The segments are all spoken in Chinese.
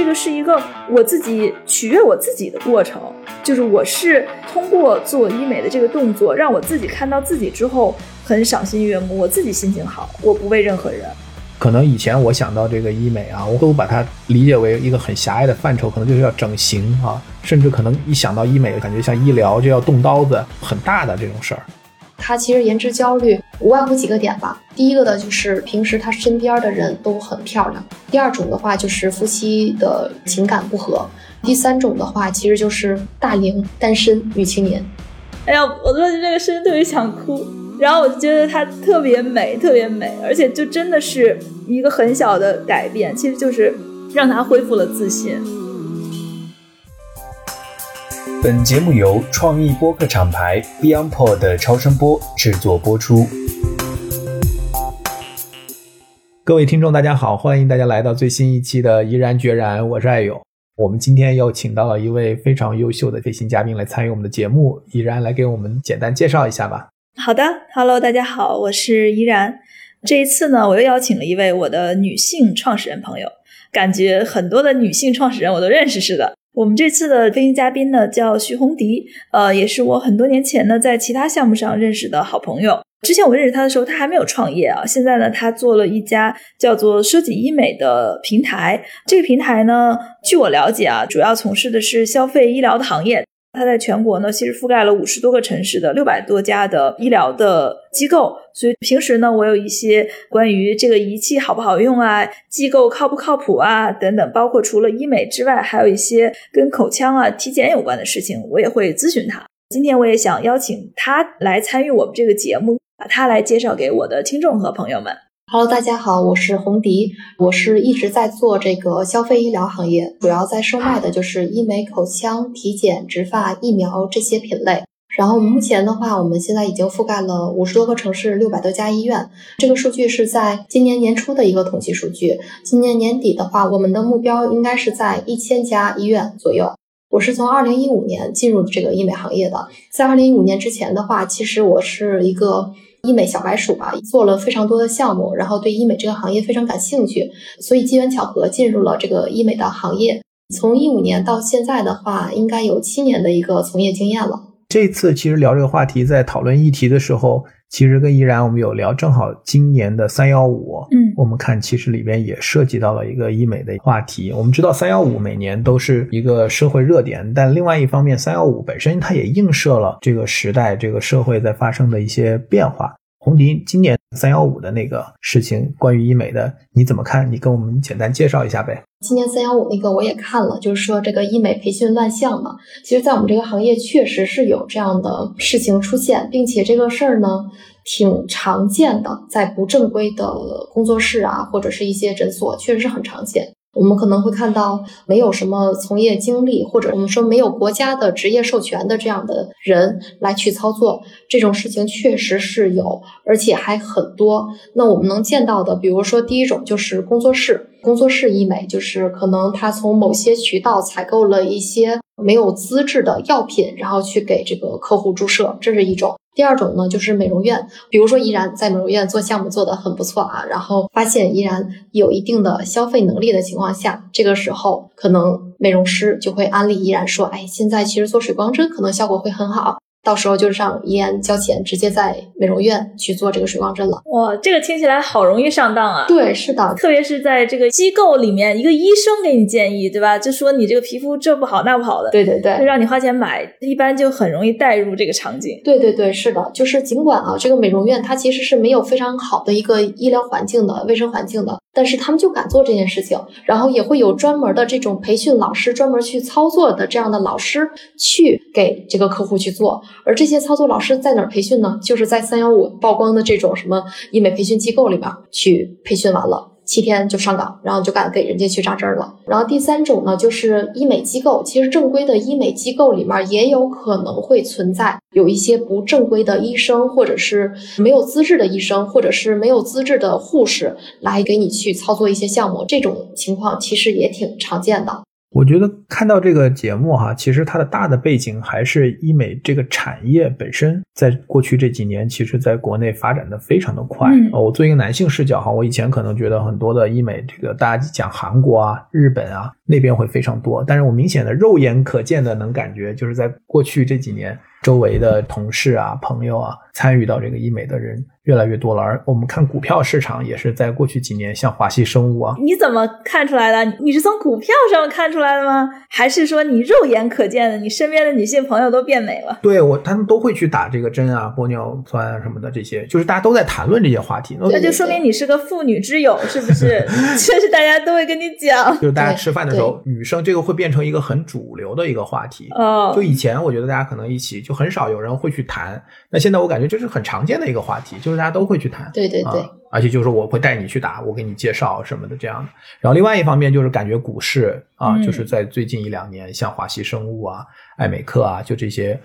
这个是一个我自己取悦我自己的过程，就是我是通过做医美的这个动作，让我自己看到自己之后很赏心悦目，我自己心情好，我不为任何人。可能以前我想到这个医美啊，我都把它理解为一个很狭隘的范畴，可能就是要整形啊，甚至可能一想到医美，感觉像医疗就要动刀子，很大的这种事儿。他其实颜值焦虑无外乎几个点吧。第一个呢，就是平时他身边的人都很漂亮；第二种的话，就是夫妻的情感不和；第三种的话，其实就是大龄单身女青年。哎呀，我做这个身特别想哭。然后我就觉得她特别美，特别美，而且就真的是一个很小的改变，其实就是让她恢复了自信。本节目由创意播客厂牌 BeyondPod 的超声波制作播出。各位听众，大家好，欢迎大家来到最新一期的《怡然决然》，我是爱勇。我们今天又请到了一位非常优秀的飞行嘉宾来参与我们的节目，怡然来给我们简单介绍一下吧。好的，Hello，大家好，我是怡然。这一次呢，我又邀请了一位我的女性创始人朋友，感觉很多的女性创始人我都认识似的。我们这次的飞行嘉宾呢叫徐红迪，呃，也是我很多年前呢在其他项目上认识的好朋友。之前我认识他的时候，他还没有创业啊。现在呢，他做了一家叫做“奢己医美”的平台。这个平台呢，据我了解啊，主要从事的是消费医疗的行业。它在全国呢，其实覆盖了五十多个城市的六百多家的医疗的机构，所以平时呢，我有一些关于这个仪器好不好用啊，机构靠不靠谱啊等等，包括除了医美之外，还有一些跟口腔啊、体检有关的事情，我也会咨询他。今天我也想邀请他来参与我们这个节目，把他来介绍给我的听众和朋友们。Hello，大家好，我是红迪，我是一直在做这个消费医疗行业，主要在售卖的就是医美、口腔、体检、植发、疫苗这些品类。然后目前的话，我们现在已经覆盖了五十多个城市，六百多家医院。这个数据是在今年年初的一个统计数据。今年年底的话，我们的目标应该是在一千家医院左右。我是从二零一五年进入这个医美行业的，在二零一五年之前的话，其实我是一个。医美小白鼠吧，做了非常多的项目，然后对医美这个行业非常感兴趣，所以机缘巧合进入了这个医美的行业。从一五年到现在的话，应该有七年的一个从业经验了。这次其实聊这个话题，在讨论议题的时候，其实跟依然我们有聊，正好今年的三幺五，嗯，我们看其实里边也涉及到了一个医美的话题。我们知道三幺五每年都是一个社会热点，但另外一方面，三幺五本身它也映射了这个时代、这个社会在发生的一些变化。红迪今年三幺五的那个事情，关于医美的，你怎么看？你跟我们简单介绍一下呗。今年三幺五那个我也看了，就是说这个医美培训乱象嘛，其实，在我们这个行业确实是有这样的事情出现，并且这个事儿呢挺常见的，在不正规的工作室啊，或者是一些诊所，确实是很常见。我们可能会看到没有什么从业经历，或者我们说没有国家的职业授权的这样的人来去操作这种事情，确实是有，而且还很多。那我们能见到的，比如说第一种就是工作室，工作室医美，就是可能他从某些渠道采购了一些没有资质的药品，然后去给这个客户注射，这是一种。第二种呢，就是美容院，比如说依然在美容院做项目做得很不错啊，然后发现依然有一定的消费能力的情况下，这个时候可能美容师就会安利依然说，哎，现在其实做水光针可能效果会很好。到时候就上医院交钱，直接在美容院去做这个水光针了。哇，这个听起来好容易上当啊！对，是的，特别是在这个机构里面，一个医生给你建议，对吧？就说你这个皮肤这不好那不好的，对对对，就让你花钱买，一般就很容易带入这个场景。对对对，是的，就是尽管啊，这个美容院它其实是没有非常好的一个医疗环境的、卫生环境的。但是他们就敢做这件事情，然后也会有专门的这种培训老师，专门去操作的这样的老师去给这个客户去做。而这些操作老师在哪儿培训呢？就是在三幺五曝光的这种什么医美培训机构里边去培训完了。七天就上岗，然后就敢给人家去扎针了。然后第三种呢，就是医美机构。其实正规的医美机构里面也有可能会存在有一些不正规的医生，或者是没有资质的医生，或者是没有资质的护士来给你去操作一些项目。这种情况其实也挺常见的。我觉得看到这个节目哈，其实它的大的背景还是医美这个产业本身，在过去这几年，其实在国内发展的非常的快。哦，我作为一个男性视角哈，我以前可能觉得很多的医美，这个大家讲韩国啊、日本啊那边会非常多。但是我明显的肉眼可见的能感觉，就是在过去这几年，周围的同事啊、朋友啊，参与到这个医美的人。越来越多了，而我们看股票市场也是在过去几年，像华西生物啊，你怎么看出来的？你是从股票上看出来的吗？还是说你肉眼可见的？你身边的女性朋友都变美了？对我，他们都会去打这个针啊，玻尿酸啊什么的，这些就是大家都在谈论这些话题。那就说明你是个妇女之友，是不是？确实大家都会跟你讲。就是大家吃饭的时候，女生这个会变成一个很主流的一个话题。哦，就以前我觉得大家可能一起就很少有人会去谈，那现在我感觉这是很常见的一个话题，就是大家都会去谈。对对对，而且就是我会带你去打，我给你介绍什么的这样的。然后另外一方面就是感觉股市啊，就是在最近一两年，像华西生物啊、艾美克啊，就这些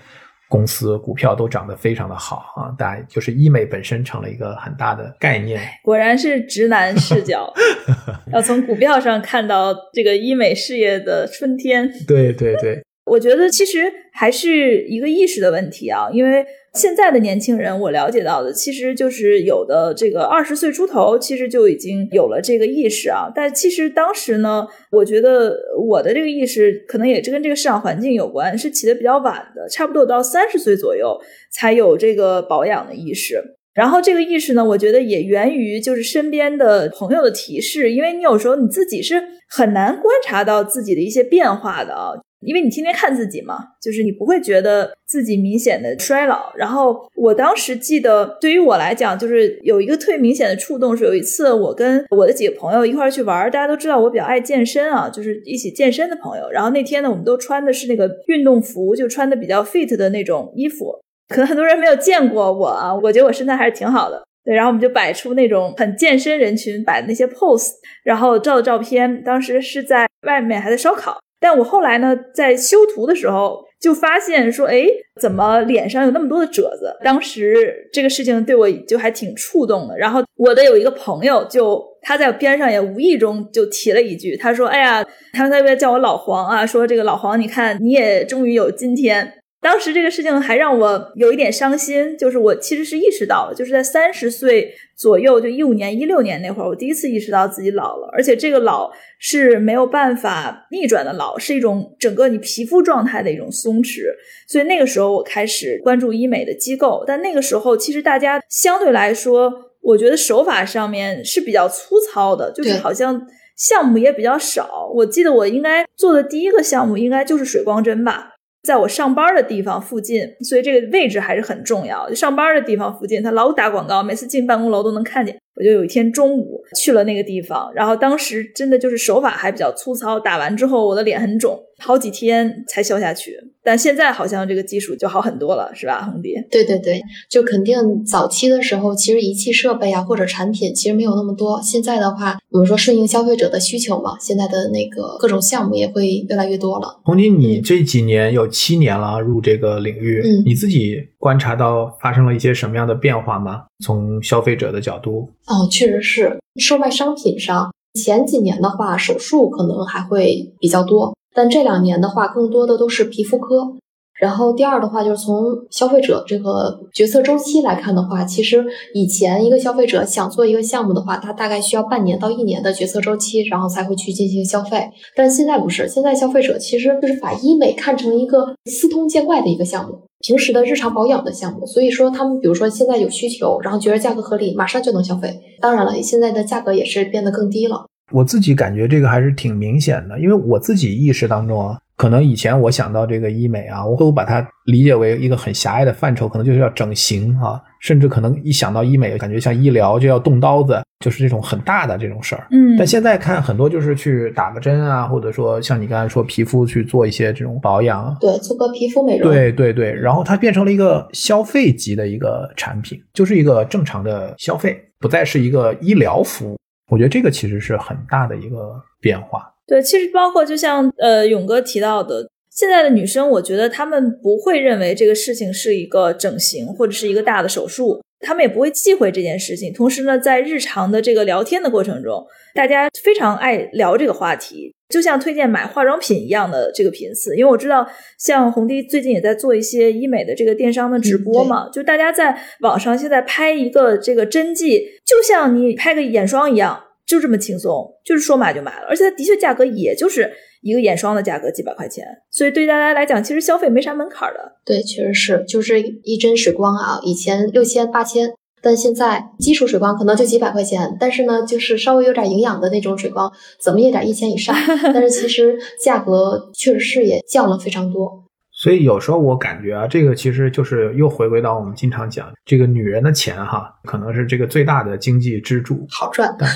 公司股票都涨得非常的好啊。大家就是医美本身成了一个很大的概念。果然是直男视角，要从股票上看到这个医美事业的春天。对对对，我觉得其实还是一个意识的问题啊，因为。现在的年轻人，我了解到的其实就是有的这个二十岁出头，其实就已经有了这个意识啊。但其实当时呢，我觉得我的这个意识可能也是跟这个市场环境有关，是起的比较晚的，差不多到三十岁左右才有这个保养的意识。然后这个意识呢，我觉得也源于就是身边的朋友的提示，因为你有时候你自己是很难观察到自己的一些变化的啊。因为你天天看自己嘛，就是你不会觉得自己明显的衰老。然后我当时记得，对于我来讲，就是有一个特别明显的触动，是有一次我跟我的几个朋友一块去玩，大家都知道我比较爱健身啊，就是一起健身的朋友。然后那天呢，我们都穿的是那个运动服，就穿的比较 fit 的那种衣服。可能很多人没有见过我啊，我觉得我身材还是挺好的。对，然后我们就摆出那种很健身人群摆的那些 pose，然后照的照片。当时是在外面还在烧烤。但我后来呢，在修图的时候就发现说，哎，怎么脸上有那么多的褶子？当时这个事情对我就还挺触动的。然后我的有一个朋友，就他在边上也无意中就提了一句，他说：“哎呀，他们那边叫我老黄啊，说这个老黄，你看你也终于有今天。”当时这个事情还让我有一点伤心，就是我其实是意识到了，就是在三十岁左右，就一五年、一六年那会儿，我第一次意识到自己老了，而且这个老是没有办法逆转的老，是一种整个你皮肤状态的一种松弛。所以那个时候我开始关注医美的机构，但那个时候其实大家相对来说，我觉得手法上面是比较粗糙的，就是好像项目也比较少。我记得我应该做的第一个项目应该就是水光针吧。在我上班的地方附近，所以这个位置还是很重要。上班的地方附近，他老打广告，每次进办公楼都能看见。我就有一天中午去了那个地方，然后当时真的就是手法还比较粗糙，打完之后我的脸很肿，好几天才消下去。但现在好像这个技术就好很多了，是吧，红迪？对对对，就肯定早期的时候，其实仪器设备啊或者产品其实没有那么多。现在的话，我们说顺应消费者的需求嘛，现在的那个各种项目也会越来越多了。红迪，你这几年有七年了入这个领域，嗯，你自己观察到发生了一些什么样的变化吗？从消费者的角度？哦，确实是售卖商品上，前几年的话，手术可能还会比较多，但这两年的话，更多的都是皮肤科。然后第二的话，就是从消费者这个决策周期来看的话，其实以前一个消费者想做一个项目的话，他大概需要半年到一年的决策周期，然后才会去进行消费。但现在不是，现在消费者其实就是把医美看成一个司通见怪的一个项目，平时的日常保养的项目。所以说，他们比如说现在有需求，然后觉得价格合理，马上就能消费。当然了，现在的价格也是变得更低了。我自己感觉这个还是挺明显的，因为我自己意识当中啊。可能以前我想到这个医美啊，我会把它理解为一个很狭隘的范畴，可能就是要整形啊，甚至可能一想到医美，感觉像医疗就要动刀子，就是这种很大的这种事儿。嗯，但现在看很多就是去打个针啊，或者说像你刚才说皮肤去做一些这种保养，对，做个皮肤美容，对对对，然后它变成了一个消费级的一个产品，就是一个正常的消费，不再是一个医疗服务。我觉得这个其实是很大的一个变化。对，其实包括就像呃勇哥提到的，现在的女生，我觉得她们不会认为这个事情是一个整形或者是一个大的手术，她们也不会忌讳这件事情。同时呢，在日常的这个聊天的过程中，大家非常爱聊这个话题，就像推荐买化妆品一样的这个频次。因为我知道，像红迪最近也在做一些医美的这个电商的直播嘛，就大家在网上现在拍一个这个针剂，就像你拍个眼霜一样。就这么轻松，就是说买就买了，而且它的确价格也就是一个眼霜的价格几百块钱，所以对大家来讲，其实消费没啥门槛的。对，确实是，就是一针水光啊，以前六千八千，但现在基础水光可能就几百块钱，但是呢，就是稍微有点营养的那种水光，怎么也得一千以上。但是其实价格确实是也降了非常多。所以有时候我感觉啊，这个其实就是又回归到我们经常讲这个女人的钱哈，可能是这个最大的经济支柱，好赚。大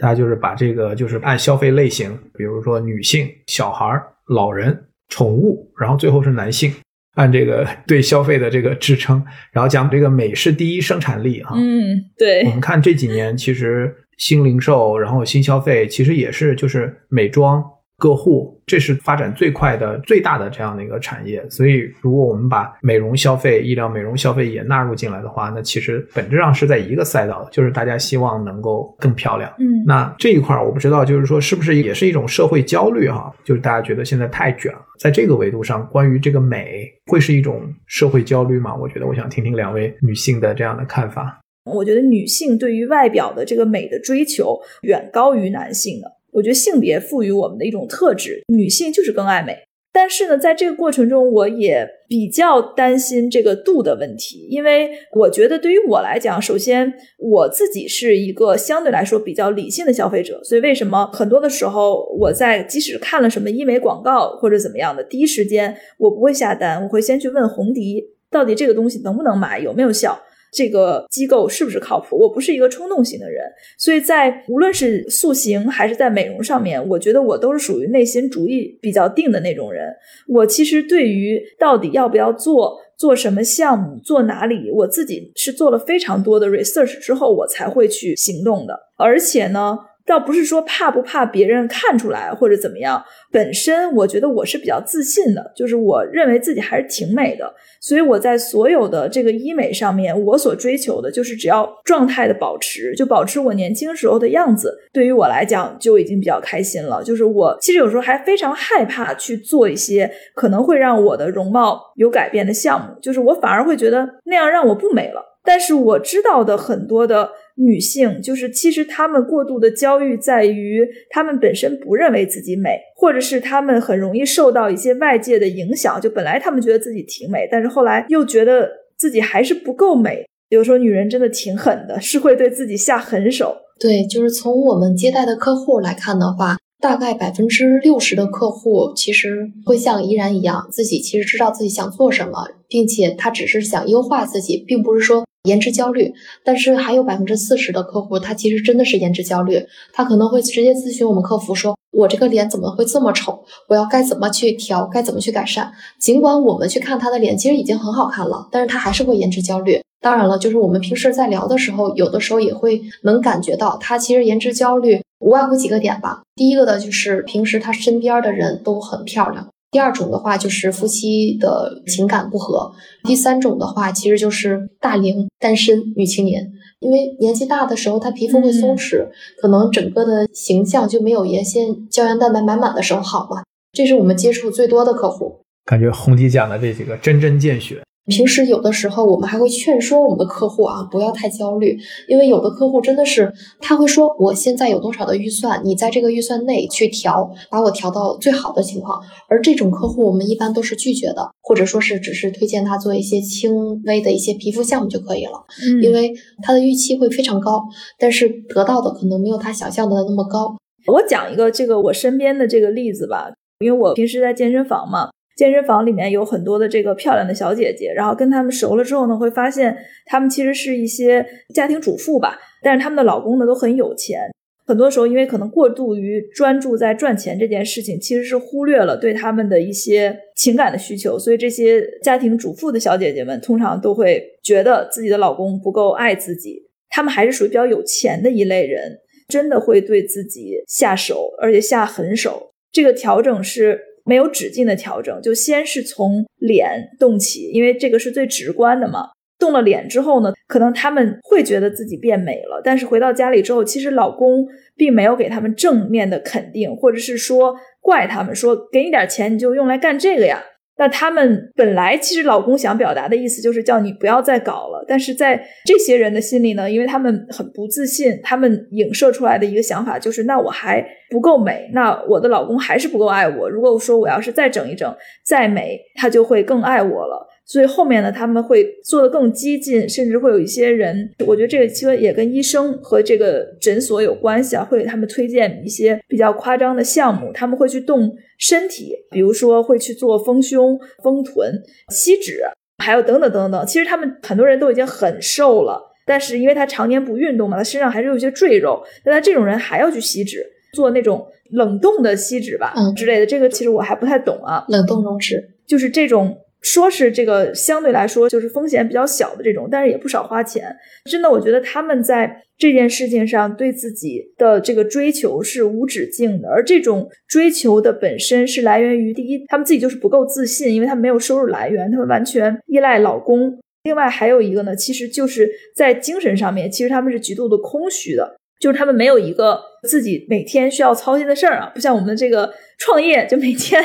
家就是把这个就是按消费类型，比如说女性、小孩、老人、宠物，然后最后是男性，按这个 对消费的这个支撑，然后讲这个美是第一生产力啊。嗯，对。我们看这几年其实新零售，然后新消费，其实也是就是美妆。个户，这是发展最快的、最大的这样的一个产业。所以，如果我们把美容消费、医疗美容消费也纳入进来的话，那其实本质上是在一个赛道，就是大家希望能够更漂亮。嗯，那这一块我不知道，就是说是不是也是一种社会焦虑哈？就是大家觉得现在太卷了，在这个维度上，关于这个美会是一种社会焦虑吗？我觉得，我想听听两位女性的这样的看法。我觉得女性对于外表的这个美的追求远高于男性的。我觉得性别赋予我们的一种特质，女性就是更爱美。但是呢，在这个过程中，我也比较担心这个度的问题，因为我觉得对于我来讲，首先我自己是一个相对来说比较理性的消费者，所以为什么很多的时候，我在即使看了什么医美广告或者怎么样的，第一时间我不会下单，我会先去问红迪，到底这个东西能不能买，有没有效。这个机构是不是靠谱？我不是一个冲动型的人，所以在无论是塑形还是在美容上面，我觉得我都是属于内心主意比较定的那种人。我其实对于到底要不要做、做什么项目、做哪里，我自己是做了非常多的 research 之后，我才会去行动的。而且呢。倒不是说怕不怕别人看出来或者怎么样，本身我觉得我是比较自信的，就是我认为自己还是挺美的，所以我在所有的这个医美上面，我所追求的就是只要状态的保持，就保持我年轻时候的样子，对于我来讲就已经比较开心了。就是我其实有时候还非常害怕去做一些可能会让我的容貌有改变的项目，就是我反而会觉得那样让我不美了。但是我知道的很多的。女性就是其实她们过度的焦虑在于她们本身不认为自己美，或者是她们很容易受到一些外界的影响。就本来她们觉得自己挺美，但是后来又觉得自己还是不够美。有时候女人真的挺狠的，是会对自己下狠手。对，就是从我们接待的客户来看的话，大概百分之六十的客户其实会像依然一样，自己其实知道自己想做什么，并且他只是想优化自己，并不是说。颜值焦虑，但是还有百分之四十的客户，他其实真的是颜值焦虑，他可能会直接咨询我们客服说：“我这个脸怎么会这么丑？我要该怎么去调？该怎么去改善？”尽管我们去看他的脸，其实已经很好看了，但是他还是会颜值焦虑。当然了，就是我们平时在聊的时候，有的时候也会能感觉到他其实颜值焦虑，无外乎几个点吧。第一个的就是平时他身边的人都很漂亮。第二种的话就是夫妻的情感不和，第三种的话其实就是大龄单身女青年，因为年纪大的时候她皮肤会松弛，可能整个的形象就没有原先胶原蛋白满满的时候好嘛。这是我们接触最多的客户，感觉红迪讲的这几个针针见血。平时有的时候，我们还会劝说我们的客户啊，不要太焦虑，因为有的客户真的是他会说，我现在有多少的预算，你在这个预算内去调，把我调到最好的情况。而这种客户，我们一般都是拒绝的，或者说是只是推荐他做一些轻微的一些皮肤项目就可以了，因为他的预期会非常高，但是得到的可能没有他想象的那么高。我讲一个这个我身边的这个例子吧，因为我平时在健身房嘛。健身房里面有很多的这个漂亮的小姐姐，然后跟她们熟了之后呢，会发现她们其实是一些家庭主妇吧，但是她们的老公呢都很有钱。很多时候，因为可能过度于专注在赚钱这件事情，其实是忽略了对他们的一些情感的需求。所以这些家庭主妇的小姐姐们通常都会觉得自己的老公不够爱自己，她们还是属于比较有钱的一类人，真的会对自己下手，而且下狠手。这个调整是。没有止境的调整，就先是从脸动起，因为这个是最直观的嘛。动了脸之后呢，可能他们会觉得自己变美了，但是回到家里之后，其实老公并没有给他们正面的肯定，或者是说怪他们说给你点钱你就用来干这个呀。那他们本来其实老公想表达的意思就是叫你不要再搞了，但是在这些人的心里呢，因为他们很不自信，他们影射出来的一个想法就是，那我还不够美，那我的老公还是不够爱我。如果我说我要是再整一整，再美，他就会更爱我了。所以后面呢，他们会做的更激进，甚至会有一些人，我觉得这个其实也跟医生和这个诊所有关系啊，会给他们推荐一些比较夸张的项目，他们会去动身体，比如说会去做丰胸、丰臀、吸脂，还有等等等等。其实他们很多人都已经很瘦了，但是因为他常年不运动嘛，他身上还是有一些赘肉，那他这种人还要去吸脂，做那种冷冻的吸脂吧，嗯之类的，这个其实我还不太懂啊。冷冻溶脂就是这种。说是这个相对来说就是风险比较小的这种，但是也不少花钱。真的，我觉得他们在这件事情上对自己的这个追求是无止境的，而这种追求的本身是来源于第一，他们自己就是不够自信，因为他们没有收入来源，他们完全依赖老公。另外还有一个呢，其实就是在精神上面，其实他们是极度的空虚的。就是他们没有一个自己每天需要操心的事儿啊，不像我们这个创业，就每天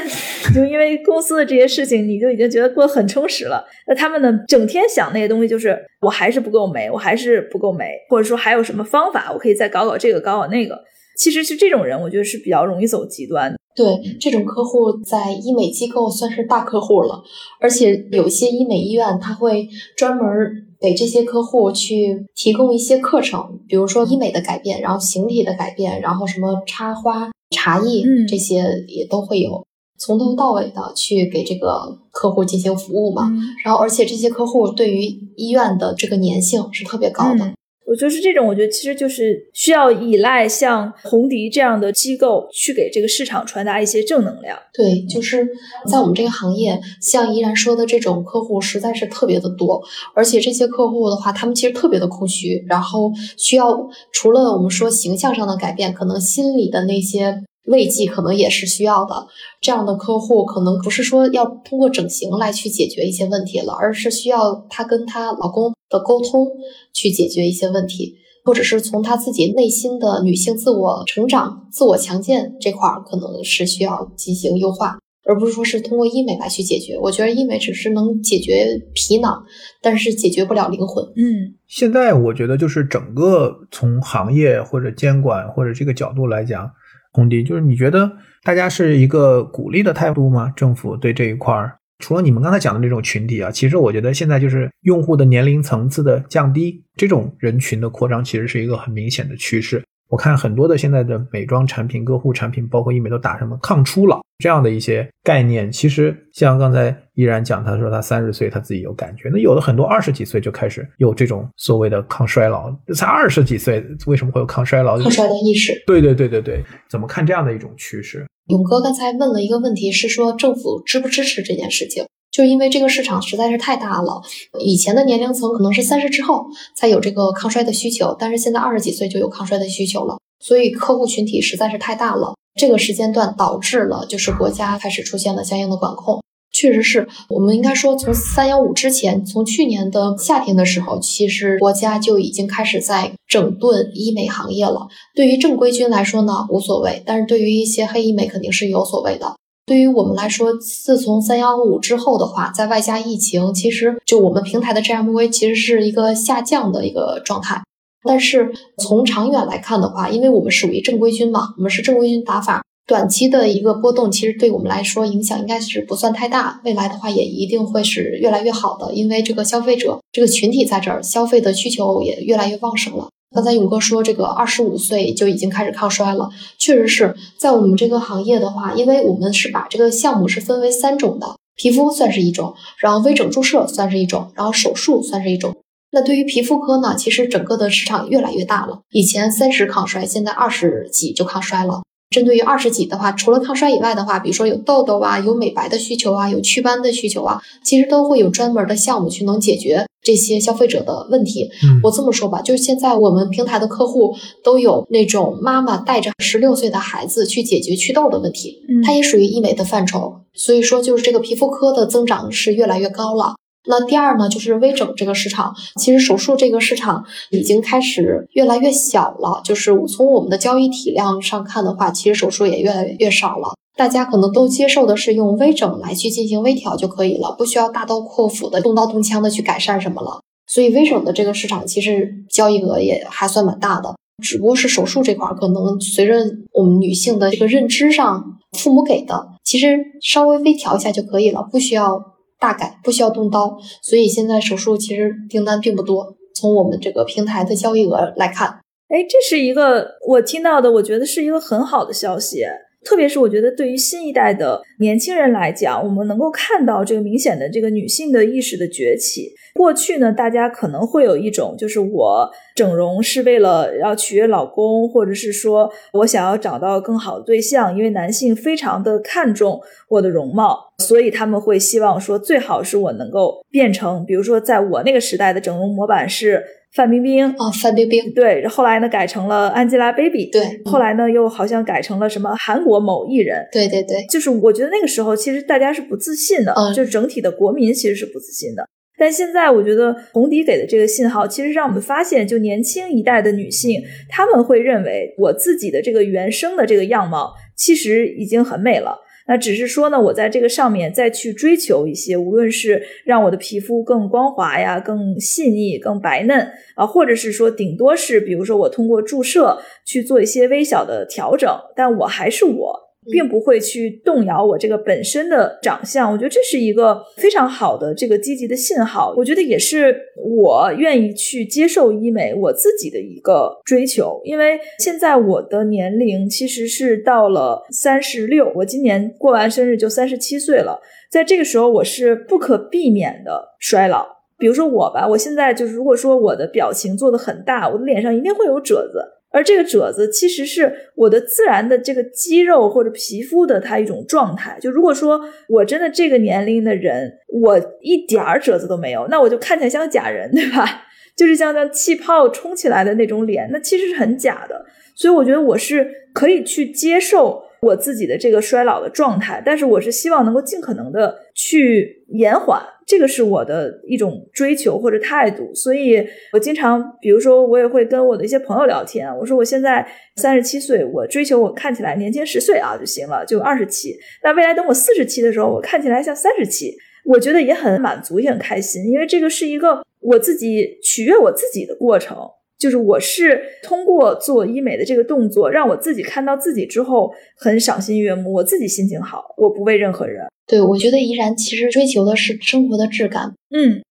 就因为公司的这些事情，你就已经觉得过得很充实了。那他们呢，整天想那些东西，就是我还是不够美，我还是不够美，或者说还有什么方法，我可以再搞搞这个，搞搞那个。其实是这种人，我觉得是比较容易走极端。对，这种客户在医美机构算是大客户了，而且有些医美医院，他会专门。给这些客户去提供一些课程，比如说医美的改变，然后形体的改变，然后什么插花、茶艺，这些也都会有，从头到尾的去给这个客户进行服务嘛。然后，而且这些客户对于医院的这个粘性是特别高的。我就是这种，我觉得其实就是需要依赖像红迪这样的机构去给这个市场传达一些正能量。对，就是在我们这个行业，像依然说的这种客户实在是特别的多，而且这些客户的话，他们其实特别的空虚，然后需要除了我们说形象上的改变，可能心理的那些。慰藉可能也是需要的，这样的客户可能不是说要通过整形来去解决一些问题了，而是需要她跟她老公的沟通去解决一些问题，或者是从她自己内心的女性自我成长、自我强健这块儿，可能是需要进行优化，而不是说是通过医美来去解决。我觉得医美只是能解决皮囊，但是解决不了灵魂。嗯，现在我觉得就是整个从行业或者监管或者这个角度来讲。红迪，就是你觉得大家是一个鼓励的态度吗？政府对这一块儿，除了你们刚才讲的那种群体啊，其实我觉得现在就是用户的年龄层次的降低，这种人群的扩张，其实是一个很明显的趋势。我看很多的现在的美妆产品、个护产品，包括医美，都打什么抗初老这样的一些概念。其实像刚才依然讲，他说他三十岁他自己有感觉，那有的很多二十几岁就开始有这种所谓的抗衰老，才二十几岁为什么会有抗衰老？抗衰的意识？对对对对对，怎么看这样的一种趋势？勇哥刚才问了一个问题，是说政府支不支持这件事情？就因为这个市场实在是太大了，以前的年龄层可能是三十之后才有这个抗衰的需求，但是现在二十几岁就有抗衰的需求了，所以客户群体实在是太大了。这个时间段导致了就是国家开始出现了相应的管控，确实是我们应该说从三幺五之前，从去年的夏天的时候，其实国家就已经开始在整顿医美行业了。对于正规军来说呢无所谓，但是对于一些黑医美肯定是有所谓的。对于我们来说，自从三幺五之后的话，在外加疫情，其实就我们平台的 GMV 其实是一个下降的一个状态。但是从长远来看的话，因为我们属于正规军嘛，我们是正规军打法，短期的一个波动，其实对我们来说影响应该是不算太大。未来的话，也一定会是越来越好的，因为这个消费者这个群体在这儿，消费的需求也越来越旺盛了。刚才勇哥说，这个二十五岁就已经开始抗衰了，确实是在我们这个行业的话，因为我们是把这个项目是分为三种的，皮肤算是一种，然后微整注射算是一种，然后手术算是一种。那对于皮肤科呢，其实整个的市场越来越大了，以前三十抗衰，现在二十几就抗衰了。针对于二十几的话，除了抗衰以外的话，比如说有痘痘啊，有美白的需求啊，有祛斑的需求啊，其实都会有专门的项目去能解决这些消费者的问题。我这么说吧，就是现在我们平台的客户都有那种妈妈带着十六岁的孩子去解决祛痘的问题，它也属于医美的范畴。所以说，就是这个皮肤科的增长是越来越高了。那第二呢，就是微整这个市场，其实手术这个市场已经开始越来越小了。就是从我们的交易体量上看的话，其实手术也越来越少了。大家可能都接受的是用微整来去进行微调就可以了，不需要大刀阔斧的动刀动枪的去改善什么了。所以微整的这个市场其实交易额也还算蛮大的，只不过是手术这块可能随着我们女性的这个认知上，父母给的其实稍微微调一下就可以了，不需要大改，不需要动刀。所以现在手术其实订单并不多，从我们这个平台的交易额来看。哎，这是一个我听到的，我觉得是一个很好的消息。特别是我觉得，对于新一代的年轻人来讲，我们能够看到这个明显的这个女性的意识的崛起。过去呢，大家可能会有一种，就是我整容是为了要取悦老公，或者是说我想要找到更好的对象，因为男性非常的看重我的容貌，所以他们会希望说，最好是我能够变成，比如说在我那个时代的整容模板是。范冰冰啊，范冰冰对，后来呢改成了 Angelababy，对，后来呢又好像改成了什么韩国某艺人，对对对，就是我觉得那个时候其实大家是不自信的，嗯，就整体的国民其实是不自信的。但现在我觉得红迪给的这个信号，其实让我们发现，就年轻一代的女性，她们会认为我自己的这个原生的这个样貌其实已经很美了。那只是说呢，我在这个上面再去追求一些，无论是让我的皮肤更光滑呀、更细腻、更白嫩啊，或者是说顶多是，比如说我通过注射去做一些微小的调整，但我还是我。并不会去动摇我这个本身的长相，我觉得这是一个非常好的这个积极的信号。我觉得也是我愿意去接受医美我自己的一个追求，因为现在我的年龄其实是到了三十六，我今年过完生日就三十七岁了，在这个时候我是不可避免的衰老。比如说我吧，我现在就是如果说我的表情做的很大，我的脸上一定会有褶子。而这个褶子其实是我的自然的这个肌肉或者皮肤的它一种状态。就如果说我真的这个年龄的人，我一点儿褶子都没有，那我就看起来像假人，对吧？就是像那气泡冲起来的那种脸，那其实是很假的。所以我觉得我是可以去接受我自己的这个衰老的状态，但是我是希望能够尽可能的去延缓。这个是我的一种追求或者态度，所以我经常，比如说，我也会跟我的一些朋友聊天。我说我现在三十七岁，我追求我看起来年轻十岁啊就行了，就二十七。那未来等我四十七的时候，我看起来像三十七，我觉得也很满足，也很开心，因为这个是一个我自己取悦我自己的过程。就是我是通过做医美的这个动作，让我自己看到自己之后很赏心悦目，我自己心情好，我不为任何人。对，我觉得怡然其实追求的是生活的质感。嗯。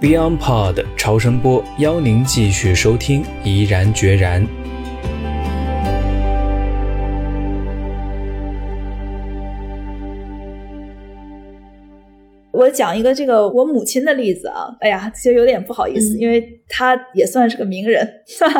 Beyond Pod 超声波邀您继续收听，怡然决然。我讲一个这个我母亲的例子啊，哎呀，其实有点不好意思，因为她也算是个名人，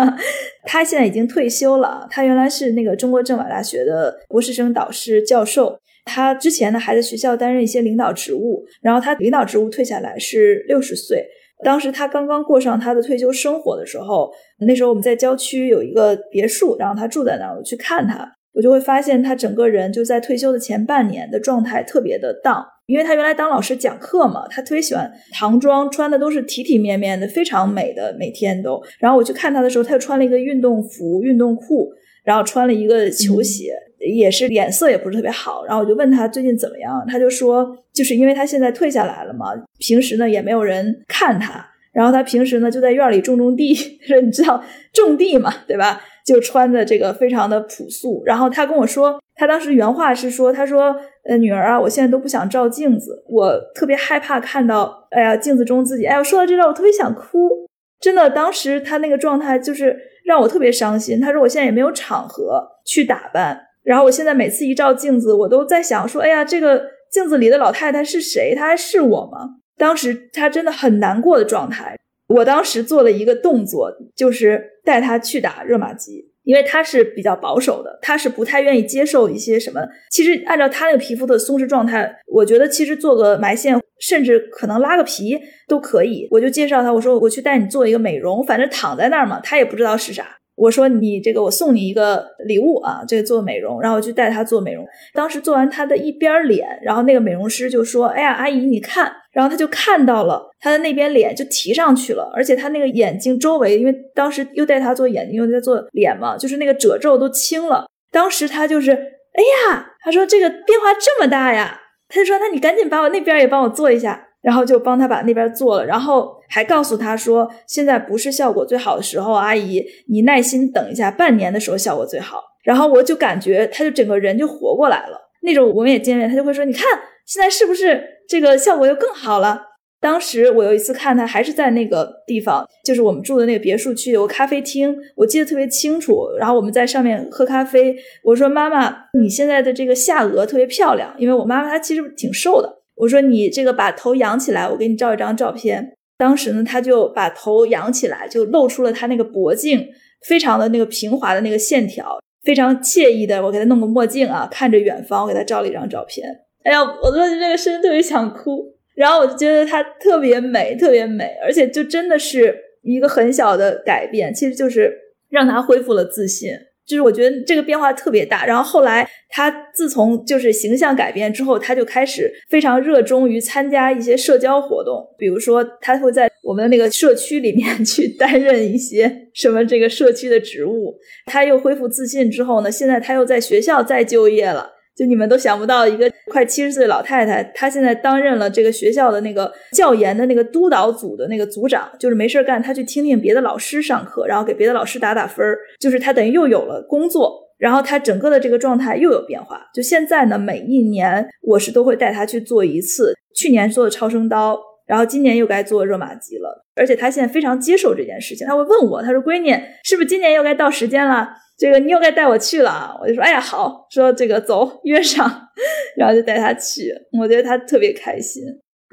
她现在已经退休了。她原来是那个中国政法大学的博士生导师教授，她之前呢还在学校担任一些领导职务，然后她领导职务退下来是六十岁。当时她刚刚过上她的退休生活的时候，那时候我们在郊区有一个别墅，然后她住在那儿，我去看她，我就会发现她整个人就在退休的前半年的状态特别的荡。因为他原来当老师讲课嘛，他特别喜欢唐装，穿的都是体体面面的，非常美的，每天都。然后我去看他的时候，他又穿了一个运动服、运动裤，然后穿了一个球鞋，也是脸色也不是特别好。然后我就问他最近怎么样，他就说，就是因为他现在退下来了嘛，平时呢也没有人看他，然后他平时呢就在院里种种地，你知道种地嘛，对吧？就穿的这个非常的朴素。然后他跟我说。他当时原话是说：“他说，呃，女儿啊，我现在都不想照镜子，我特别害怕看到，哎呀，镜子中自己。哎呀，说到这个，我特别想哭，真的。当时他那个状态就是让我特别伤心。他说，我现在也没有场合去打扮，然后我现在每次一照镜子，我都在想说，哎呀，这个镜子里的老太太是谁？她还是我吗？当时他真的很难过的状态。我当时做了一个动作，就是带他去打热玛吉。”因为他是比较保守的，他是不太愿意接受一些什么。其实按照他那个皮肤的松弛状态，我觉得其实做个埋线，甚至可能拉个皮都可以。我就介绍他，我说我去带你做一个美容，反正躺在那儿嘛，他也不知道是啥。我说你这个我送你一个礼物啊，这个做美容，然后我去带他做美容。当时做完他的一边脸，然后那个美容师就说：“哎呀，阿姨你看。”然后他就看到了他的那边脸就提上去了，而且他那个眼睛周围，因为当时又带他做眼睛，又在做脸嘛，就是那个褶皱都清了。当时他就是，哎呀，他说这个变化这么大呀，他就说那你赶紧把我那边也帮我做一下。然后就帮他把那边做了，然后还告诉他说，现在不是效果最好的时候，阿姨，你耐心等一下，半年的时候效果最好。然后我就感觉他就整个人就活过来了，那种我们也见面，他就会说，你看现在是不是这个效果又更好了？当时我有一次看他，还是在那个地方，就是我们住的那个别墅区有个咖啡厅，我记得特别清楚。然后我们在上面喝咖啡，我说妈妈，你现在的这个下颚特别漂亮，因为我妈妈她其实挺瘦的。我说你这个把头仰起来，我给你照一张照片。当时呢，他就把头仰起来，就露出了他那个脖颈，非常的那个平滑的那个线条，非常惬意的。我给他弄个墨镜啊，看着远方，我给他照了一张照片。哎呀，我当时这个瞬间特别想哭。然后我就觉得她特别美，特别美，而且就真的是一个很小的改变，其实就是让她恢复了自信。就是我觉得这个变化特别大，然后后来他自从就是形象改变之后，他就开始非常热衷于参加一些社交活动，比如说他会在我们的那个社区里面 去担任一些什么这个社区的职务。他又恢复自信之后呢，现在他又在学校再就业了。就你们都想不到，一个快七十岁老太太，她现在担任了这个学校的那个教研的那个督导组的那个组长，就是没事干，她去听听别的老师上课，然后给别的老师打打分儿，就是她等于又有了工作，然后她整个的这个状态又有变化。就现在呢，每一年我是都会带她去做一次，去年做的超声刀，然后今年又该做热玛吉了，而且她现在非常接受这件事情，她会问我，她说：“闺女，是不是今年又该到时间了？”这个你又该带我去了，我就说哎呀好，说这个走约上，然后就带他去，我觉得他特别开心。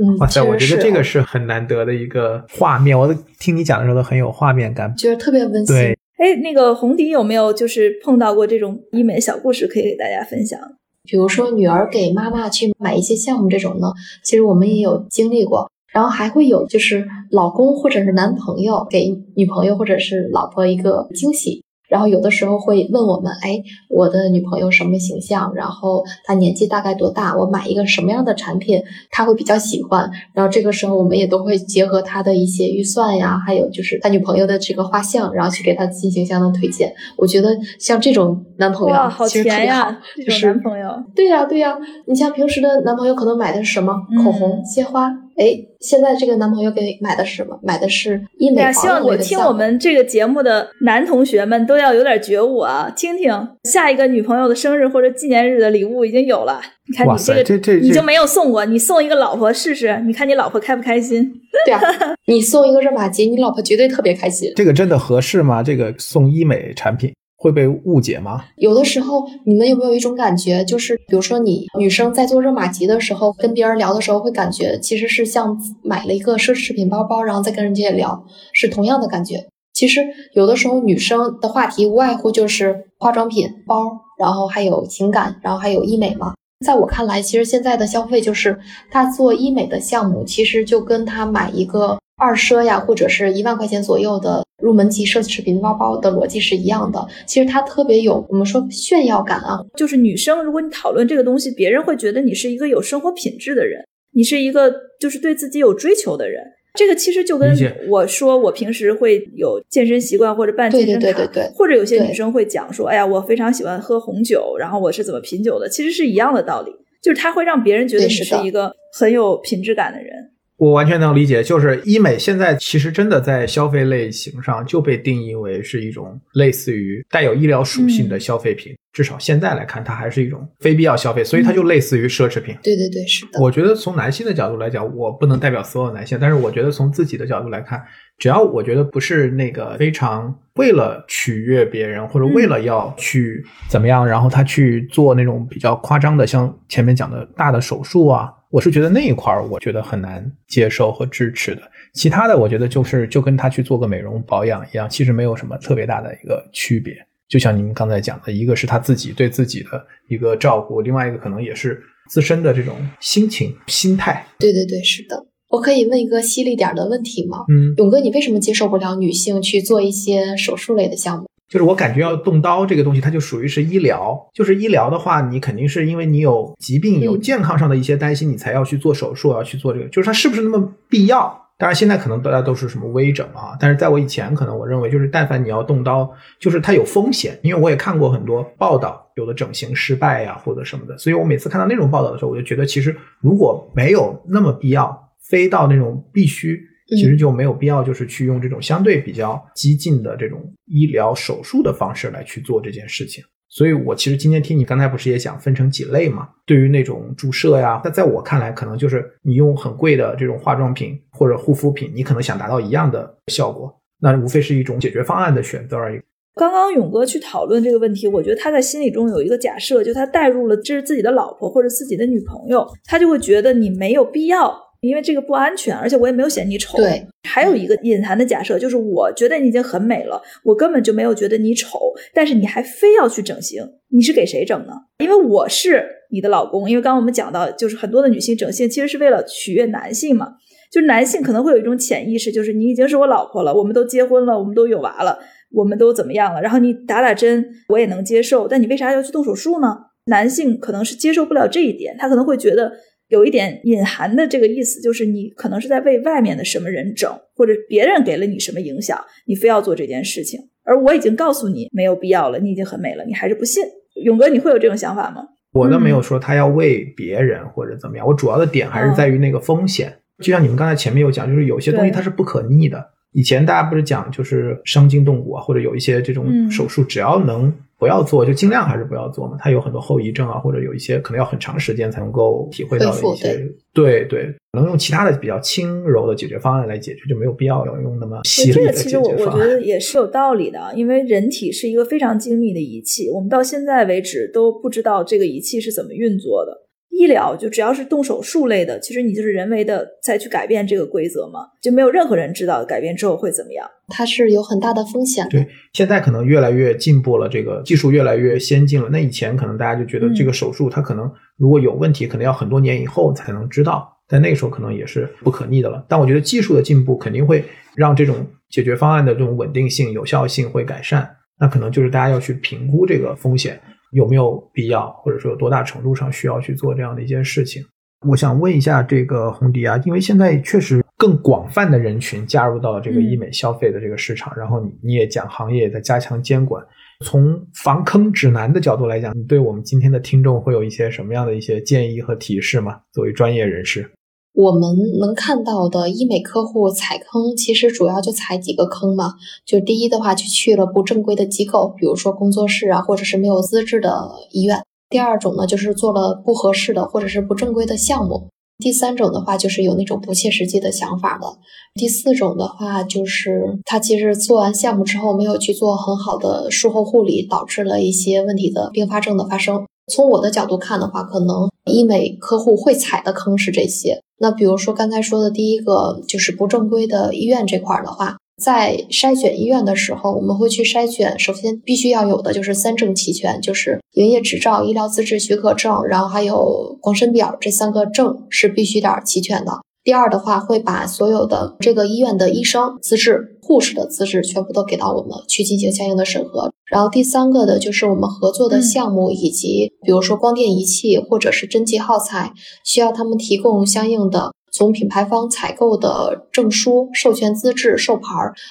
嗯，哇塞，我觉得这个是是很难得的一个画面，我都听你讲的时候都很有画面感。觉得特别温馨。对，哎，那个红迪有没有就是碰到过这种医美小故事可以给大家分享？比如说女儿给妈妈去买一些项目这种呢，其实我们也有经历过。然后还会有就是老公或者是男朋友给女朋友或者是老婆一个惊喜。然后有的时候会问我们，哎，我的女朋友什么形象？然后她年纪大概多大？我买一个什么样的产品，她会比较喜欢。然后这个时候我们也都会结合她的一些预算呀，还有就是她女朋友的这个画像，然后去给她进行相应的推荐。我觉得像这种男朋友哇，好其实特别好甜呀，，就是男朋友。对呀、对呀、你像平时的男朋友可能买的是什么嗯口红、鲜花，哎，现在这个男朋友给买的是什么？买的是医美对呀，希望我听我。们这个节目的男同学们都要有点觉悟啊！听听下一个女朋友的生日或者纪念日的礼物已经有了，你看，你这个这这这你就没有送过，你送一个老婆试试，你看你老婆开不开心？对啊，你送一个热玛吉，你老婆绝对特别开心。这个真的合适吗？这个送医美产品会被误解吗？有的时候，你们有没有一种感觉，就是比如说你女生在做热玛吉的时候，跟别人聊的时候，会感觉其实是像买了一个奢侈品包包，然后再跟人家聊，是同样的感觉。其实有的时候女生的话题无外乎就是化妆品、包，然后还有情感，然后还有医美嘛。在我看来，其实现在的消费就是他做医美的项目，其实就跟他买一个二奢呀，或者是一万块钱左右的入门级奢侈品包包的逻辑是一样的。其实它特别有我们说炫耀感啊，就是女生，如果你讨论这个东西，别人会觉得你是一个有生活品质的人，你是一个就是对自己有追求的人。这个其实就跟我说，我平时会有健身习惯或者办健身卡，对对对对对或者有些女生会讲说，哎呀，我非常喜欢喝红酒，然后我是怎么品酒的，其实是一样的道理，就是它会让别人觉得你是一个很有品质感的人。我完全能理解，就是医美现在其实真的在消费类型上就被定义为是一种类似于带有医疗属性的消费品，至少现在来看，它还是一种非必要消费，所以它就类似于奢侈品。对对对，是的，我觉得从男性的角度来讲，我不能代表所有男性，但是我觉得从自己的角度来看，只要我觉得不是那个非常为了取悦别人，或者为了要去怎么样，然后他去做那种比较夸张的，像前面讲的大的手术啊，我是觉得那一块儿我觉得很难接受和支持的。其他的，我觉得就是就跟他去做个美容保养一样，其实没有什么特别大的一个区别。就像您刚才讲的，一个是他自己对自己的一个照顾，另外一个可能也是自身的这种心情、心态。对对对，是的。我可以问一个犀利点的问题吗？嗯，勇哥，你为什么接受不了女性去做一些手术类的项目？就是我感觉要动刀这个东西，它就属于是医疗。就是医疗的话，你肯定是因为你有疾病、有健康上的一些担心，你才要去做手术，要去做这个。就是它是不是那么必要？当然，现在可能大家都是什么微整啊，但是在我以前，可能我认为就是但凡你要动刀，就是它有风险。因为我也看过很多报道，有的整形失败呀或者什么的，所以我每次看到那种报道的时候，我就觉得其实如果没有那么必要，非到那种必须。其实就没有必要，就是去用这种相对比较激进的这种医疗手术的方式来去做这件事情。所以我其实今天听你刚才不是也想分成几类嘛？对于那种注射呀，那在我看来，可能就是你用很贵的这种化妆品或者护肤品，你可能想达到一样的效果，那无非是一种解决方案的选择而已。刚刚勇哥去讨论这个问题，我觉得他在心里中有一个假设，就他带入了这是自己的老婆或者自己的女朋友，他就会觉得你没有必要。因为这个不安全，而且我也没有嫌你丑。对，还有一个隐含的假设，就是我觉得你已经很美了，我根本就没有觉得你丑，但是你还非要去整形，你是给谁整呢？因为我是你的老公。因为刚刚我们讲到，就是很多的女性整形其实是为了取悦男性嘛，就是男性可能会有一种潜意识，就是你已经是我老婆了，我们都结婚了，我们都有娃了，我们都怎么样了？然后你打打针我也能接受，但你为啥要去动手术呢？男性可能是接受不了这一点，他可能会觉得。有一点隐含的这个意思，就是你可能是在为外面的什么人整，或者别人给了你什么影响，你非要做这件事情。而我已经告诉你没有必要了，你已经很美了，你还是不信。勇哥，你会有这种想法吗？我倒没有说他要为别人或者怎么样，我主要的点还是在于那个风险。就像你们刚才前面有讲，就是有些东西它是不可逆的。以前大家不是讲就是伤筋动骨啊，或者有一些这种手术，只要能。不要做，就尽量还是不要做嘛。它有很多后遗症啊，或者有一些可能要很长时间才能够体会到的一些。对对，能用其他的比较轻柔的解决方案来解决，就没有必要要用那么犀利的解决方案。这个其实我我觉得也是有道理的，因为人体是一个非常精密的仪器，我们到现在为止都不知道这个仪器是怎么运作的。医疗就只要是动手术类的，其实你就是人为的再去改变这个规则嘛，就没有任何人知道改变之后会怎么样。它是有很大的风险。对，现在可能越来越进步了，这个技术越来越先进了。那以前可能大家就觉得这个手术它可能如果有问题，可能要很多年以后才能知道，但那个时候可能也是不可逆的了。但我觉得技术的进步肯定会让这种解决方案的这种稳定性、有效性会改善。那可能就是大家要去评估这个风险。有没有必要，或者说有多大程度上需要去做这样的一件事情？我想问一下这个红迪啊，因为现在确实更广泛的人群加入到了这个医美消费的这个市场，然后你你也讲行业也在加强监管，从防坑指南的角度来讲，你对我们今天的听众会有一些什么样的一些建议和提示吗？作为专业人士。我们能看到的医美客户踩坑，其实主要就踩几个坑嘛。就第一的话，就去了不正规的机构，比如说工作室啊，或者是没有资质的医院。第二种呢，就是做了不合适的或者是不正规的项目。第三种的话，就是有那种不切实际的想法的。第四种的话，就是他其实做完项目之后，没有去做很好的术后护理，导致了一些问题的并发症的发生。从我的角度看的话，可能医美客户会踩的坑是这些。那比如说刚才说的第一个，就是不正规的医院这块的话，在筛选医院的时候，我们会去筛选，首先必须要有的就是三证齐全，就是营业执照、医疗资质许可证，然后还有光身表这三个证是必须得齐全的。第二的话，会把所有的这个医院的医生资质、护士的资质全部都给到我们去进行相应的审核。然后第三个的就是我们合作的项目，以及比如说光电仪器或者是针剂耗材，需要他们提供相应的从品牌方采购的证书、授权资质、授牌，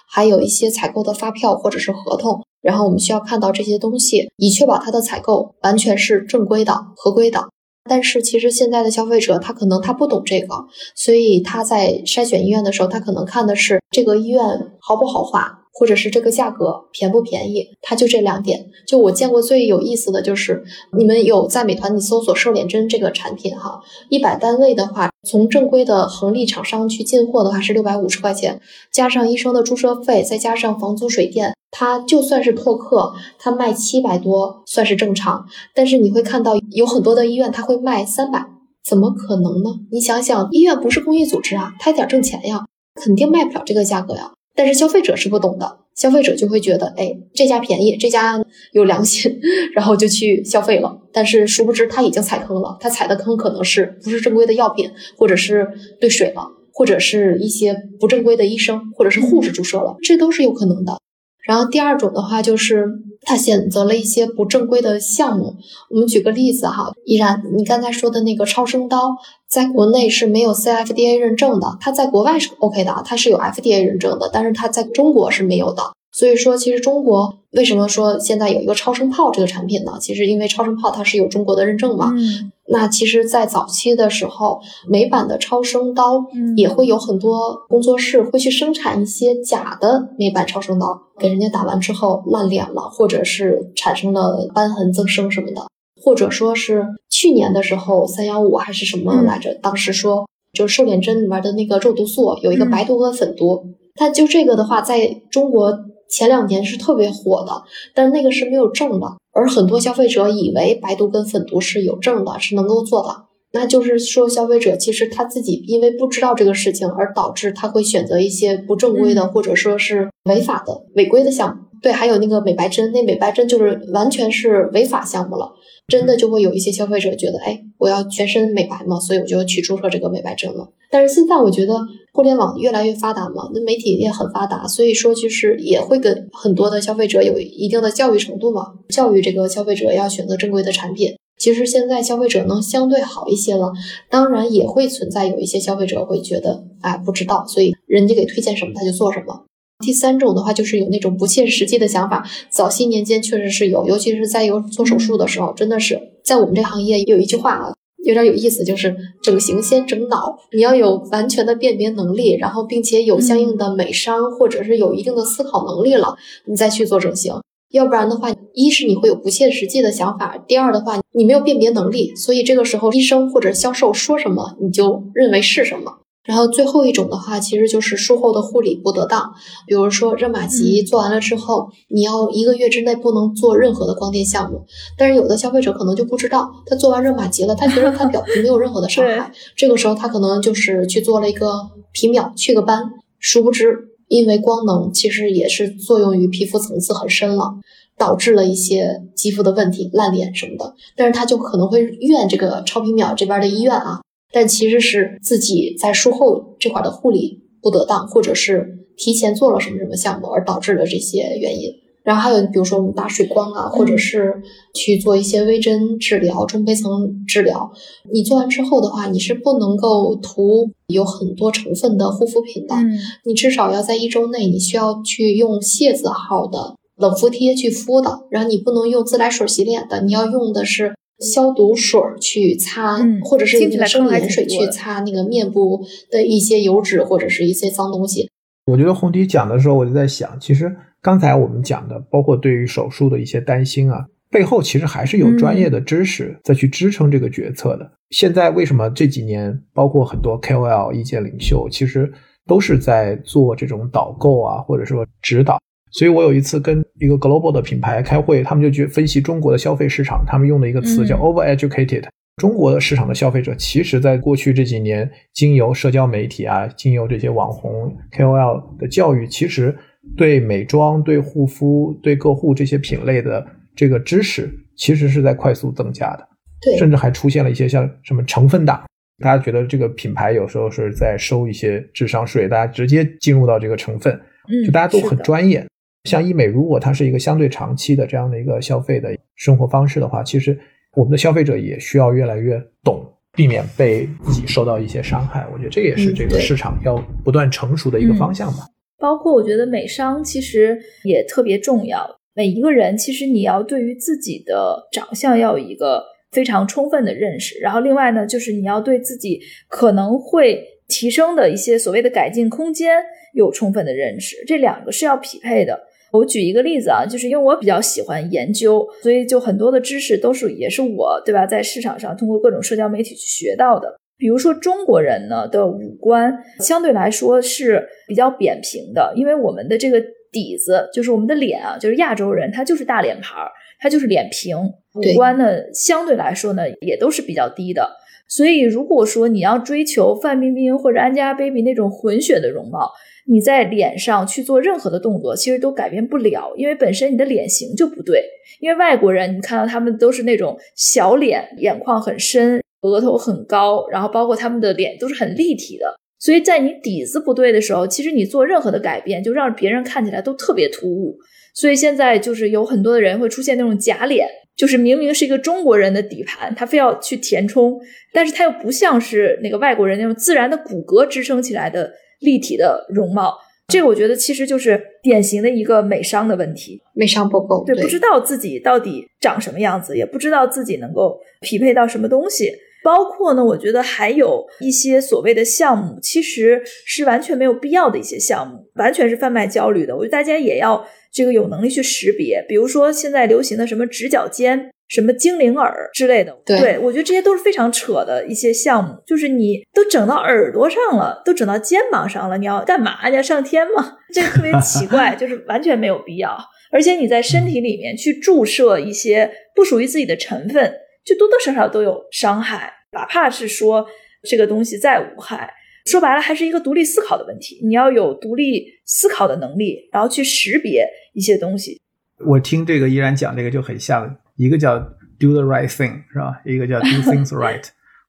还有一些采购的发票或者是合同。然后我们需要看到这些东西，以确保它的采购完全是正规的、合规的。但是其实现在的消费者他可能他不懂这个，所以他在筛选医院的时候，他可能看的是这个医院豪不豪华。或者是这个价格便不便宜，他就这两点。就我见过最有意思的就是，你们有在美团你搜索瘦脸针这个产品哈，一百单位的话，从正规的恒利厂商去进货的话是六百五十块钱，加上医生的注射费，再加上房租水电，它就算是拓客，它卖七百多算是正常。但是你会看到有很多的医院它会卖三百，怎么可能呢？你想想，医院不是公益组织啊，他得挣钱呀，肯定卖不了这个价格呀。但是消费者是不懂的，消费者就会觉得，哎，这家便宜，这家有良心，然后就去消费了。但是殊不知他已经踩坑了，他踩的坑可能是不是正规的药品，或者是兑水了，或者是一些不正规的医生或者是护士注射了，这都是有可能的。然后第二种的话就是他选择了一些不正规的项目。我们举个例子哈，依然你刚才说的那个超声刀，在国内是没有 CFDA 认证的，它在国外是 OK 的，它是有 FDA 认证的，但是它在中国是没有的。所以说，其实中国为什么说现在有一个超声炮这个产品呢？其实因为超声炮它是有中国的认证嘛。嗯那其实，在早期的时候，美版的超声刀嗯。也会有很多工作室会去生产一些假的美版超声刀，给人家打完之后烂脸了，或者是产生了瘢痕增生什么的，或者说是去年的时候三幺五还是什么嗯。来着？当时说就是瘦脸针里面的那个肉毒素有一个嗯。白毒和粉毒，它就这个的话，在中国前两年是特别火的，但是那个是没有证的，而很多消费者以为白毒跟粉毒是有证的，是能够做的。那就是说，消费者其实他自己因为不知道这个事情，而导致他会选择一些不正规的，嗯或者说是违法的、违规的项目。对，还有那个美白针，那美白针就是完全是违法项目了。真的就会有一些消费者觉得，哎，我要全身美白嘛，所以我就去注射这个美白针了。但是现在我觉得互联网越来越发达嘛，那媒体也很发达，所以说其实也会跟很多的消费者有一定的教育程度嘛，教育这个消费者要选择正规的产品。其实现在消费者能相对好一些了，当然也会存在有一些消费者会觉得，哎，不知道，所以人家给推荐什么他就做什么。第三种的话，就是有那种不切实际的想法。早些年间确实是有，尤其是在有做手术的时候，真的是在我们这行业有一句话啊，有点有意思，就是整形先整脑，你要有完全的辨别能力，然后并且有相应的美商或者是有一定的思考能力了，你再去做整形。要不然的话，一是你会有不切实际的想法，第二的话，你没有辨别能力，所以这个时候医生或者销售说什么你就认为是什么。然后最后一种的话，其实就是术后的护理不得当，比如说热玛吉做完了之后，你要一个月之内不能做任何的光电项目。但是有的消费者可能就不知道，他做完热玛吉了，他觉得他表 皮没有任何的伤害，这个时候他可能就是去做了一个皮秒去个斑，殊不知因为光能其实也是作用于皮肤层次很深了。导致了一些肌肤的问题、烂脸什么的，但是他就可能会怨这个超皮秒这边的医院啊，但其实是自己在术后这块的护理不得当，或者是提前做了什么什么项目而导致的这些原因。然后还有比如说我们打水光啊，或者是去做一些微针治疗、中胚层治疗，你做完之后的话，你是不能够涂有很多成分的护肤品的，嗯。你至少要在一周内，你需要去用械字号的冷敷贴去敷的，然后你不能用自来水洗脸的，你要用的是消毒水去擦，嗯或者是听起来那个生理盐水去擦那个面部的一些油脂或者是一些脏东西。我觉得红迪讲的时候，我就在想，其实刚才我们讲的，包括对于手术的一些担心啊，背后其实还是有专业的知识在去支撑这个决策的。现在为什么这几年，包括很多 KOL 意见领袖，其实都是在做这种导购啊，或者说指导。所以我有一次跟一个 global 的品牌开会，他们就去分析中国的消费市场，他们用的一个词叫嗯 overeducated。中国的市场的消费者，其实在过去这几年，经由社交媒体啊，经由这些网红 KOL 的教育，其实对美妆、对护肤、对个护这些品类的这个知识，其实是在快速增加的。对，甚至还出现了一些像什么成分党，大家觉得这个品牌有时候是在收一些智商税，大家直接进入到这个成分，嗯，就大家都很专业。像医美，如果它是一个相对长期的这样的一个消费的生活方式的话，其实我们的消费者也需要越来越懂，避免被自己受到一些伤害。我觉得这也是这个市场要不断成熟的一个嗯方向吧。包括我觉得美商其实也特别重要。每一个人其实你要对于自己的长相要有一个非常充分的认识，然后另外呢，就是你要对自己可能会提升的一些所谓的改进空间有充分的认识，这两个是要匹配的。我举一个例子啊，就是因为我比较喜欢研究，所以就很多的知识都是也是我对吧，在市场上通过各种社交媒体去学到的。比如说中国人呢的五官相对来说是比较扁平的，因为我们的这个底子就是我们的脸啊，就是亚洲人他就是大脸盘儿，他就是脸平，五官呢相对来说呢也都是比较低的。所以如果说你要追求范冰冰或者 Angelababy 那种混血的容貌，你在脸上去做任何的动作，其实都改变不了，因为本身你的脸型就不对。因为外国人，你看到他们都是那种小脸，眼眶很深，额头很高，然后包括他们的脸都是很立体的。所以在你底子不对的时候，其实你做任何的改变，就让别人看起来都特别突兀。所以现在就是有很多的人会出现那种假脸，就是明明是一个中国人的底盘，他非要去填充，但是他又不像是那个外国人那种自然的骨骼支撑起来的立体的容貌。这个我觉得其实就是典型的一个美商的问题，美商不够，对，不知道自己到底长什么样子，也不知道自己能够匹配到什么东西。包括呢，我觉得还有一些所谓的项目，其实是完全没有必要的一些项目，完全是贩卖焦虑的。我觉得大家也要这个有能力去识别，比如说现在流行的什么直角肩。什么精灵耳之类的，对我觉得这些都是非常扯的一些项目。就是你都整到耳朵上了，都整到肩膀上了，你要干嘛？你要上天吗？这个特别奇怪，就是完全没有必要。而且你在身体里面去注射一些不属于自己的成分，就多多少少都有伤害。哪怕是说这个东西再无害，说白了还是一个独立思考的问题。你要有独立思考的能力，然后去识别一些东西。我听这个依然讲这个就很像。一个叫 do the right thing 是吧？一个叫 do things right。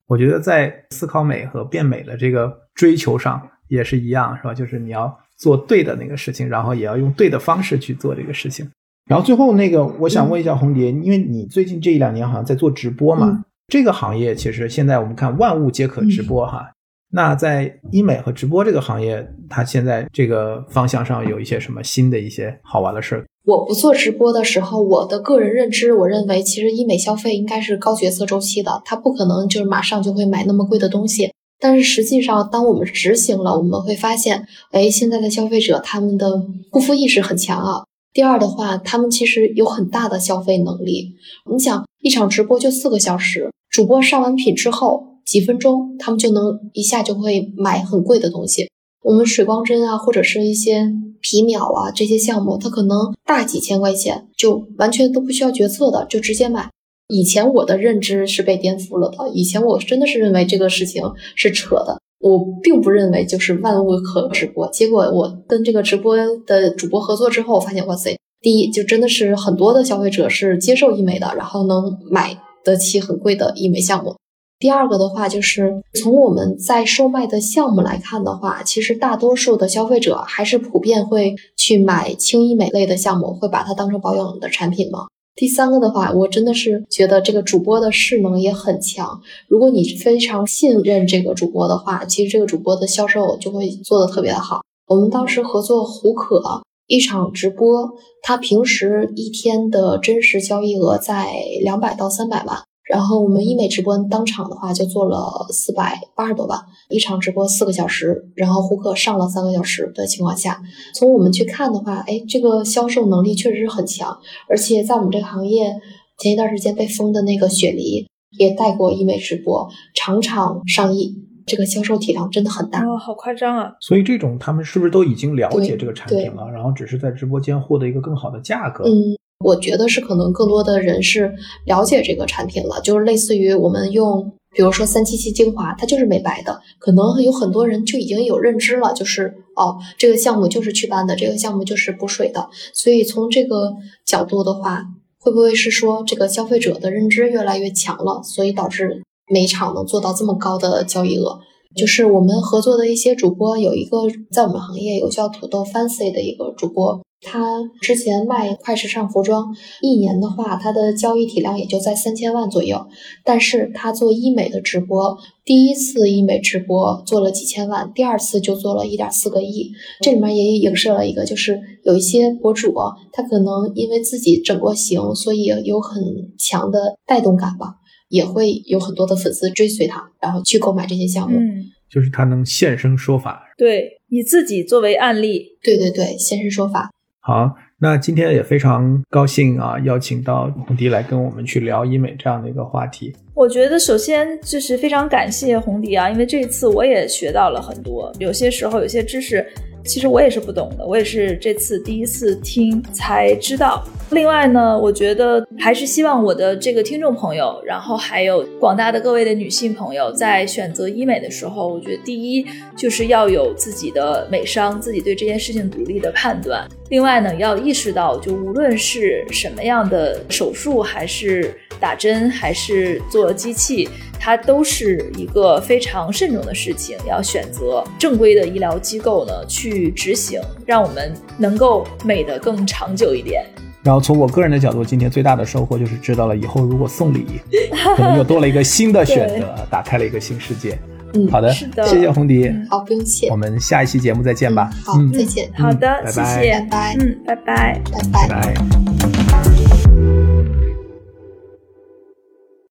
我觉得在思考美和变美的这个追求上也是一样，是吧？就是你要做对的那个事情，然后也要用对的方式去做这个事情。然后最后那个，我想问一下红蝶，因为你最近这一两年好像在做直播嘛？这个行业其实现在我们看万物皆可直播哈。那在医美和直播这个行业，它现在这个方向上有一些什么新的一些好玩的事儿？我不做直播的时候，我的个人认知，我认为其实医美消费应该是高决策周期的，它不可能就是马上就会买那么贵的东西。但是实际上，当我们执行了，我们会发现，哎，现在的消费者他们的护肤意识很强啊。第二的话，他们其实有很大的消费能力。你想，一场直播就四个小时，主播上完品之后几分钟，他们就能一下就会买很贵的东西。我们水光针啊，或者是一些皮秒啊这些项目，它可能大几千块钱就完全都不需要决策的，就直接买。以前我的认知是被颠覆了的，以前我真的是认为这个事情是扯的，我并不认为就是万物可直播。结果我跟这个直播的主播合作之后，发现哇塞，第一就真的是很多的消费者是接受医美的，然后能买得起很贵的医美项目。第二个的话，就是从我们在售卖的项目来看的话，其实大多数的消费者还是普遍会去买轻医美类的项目，会把它当成保养的产品吗？第三个的话，我真的是觉得这个主播的势能也很强。如果你非常信任这个主播的话，其实这个主播的销售就会做的特别的好。我们当时合作胡可一场直播，他平时一天的真实交易额在两百到三百万。然后我们医美直播当场的话就做了四百八十多万，一场直播四个小时，然后胡可上了三个小时的情况下，从我们去看的话，哎，这个销售能力确实是很强，而且在我们这个行业，前一段时间被封的那个雪梨也带过医美直播，场场上亿，这个销售体量真的很大哦，好夸张啊！所以这种他们是不是都已经了解这个产品了，然后只是在直播间获得一个更好的价格？嗯。我觉得是可能更多的人是了解这个产品了，就是类似于我们用，比如说三七七精华，它就是美白的，可能有很多人就已经有认知了，就是哦，这个项目就是祛斑的，这个项目就是补水的，所以从这个角度的话，会不会是说这个消费者的认知越来越强了，所以导致每场能做到这么高的交易额？就是我们合作的一些主播，有一个在我们行业有叫土豆 Fancy 的一个主播。他之前卖快时尚服装，一年的话，他的交易体量也就在三千万左右。但是他做医美的直播，第一次医美直播做了几千万，第二次就做了一点四个亿。这里面也影射了一个，就是有一些博主，他可能因为自己整过型，所以有很强的带动感吧，也会有很多的粉丝追随他，然后去购买这些项目。嗯，就是他能现身说法，对你自己作为案例，对对对，现身说法。好，那今天也非常高兴啊，邀请到红迪来跟我们去聊医美这样的一个话题。我觉得首先就是非常感谢红迪啊，因为这一次我也学到了很多，有些时候有些知识。其实我也是不懂的，我也是这次第一次听才知道。另外呢，我觉得还是希望我的这个听众朋友，然后还有广大的各位的女性朋友，在选择医美的时候，我觉得第一就是要有自己的美商，自己对这件事情独立的判断。另外呢，要意识到，就无论是什么样的手术，还是打针，还是做机器。它都是一个非常慎重的事情，要选择正规的医疗机构呢去执行，让我们能够美得更长久一点。然后从我个人的角度，今天最大的收获就是知道了以后如果送礼，可能又多了一个新的选择，打开了一个新世界。嗯，好的，是的谢谢红迪，好，不用谢我。们下一期节目再见吧。好，嗯再见，好的，拜拜谢谢，拜拜嗯，拜拜。拜拜拜拜。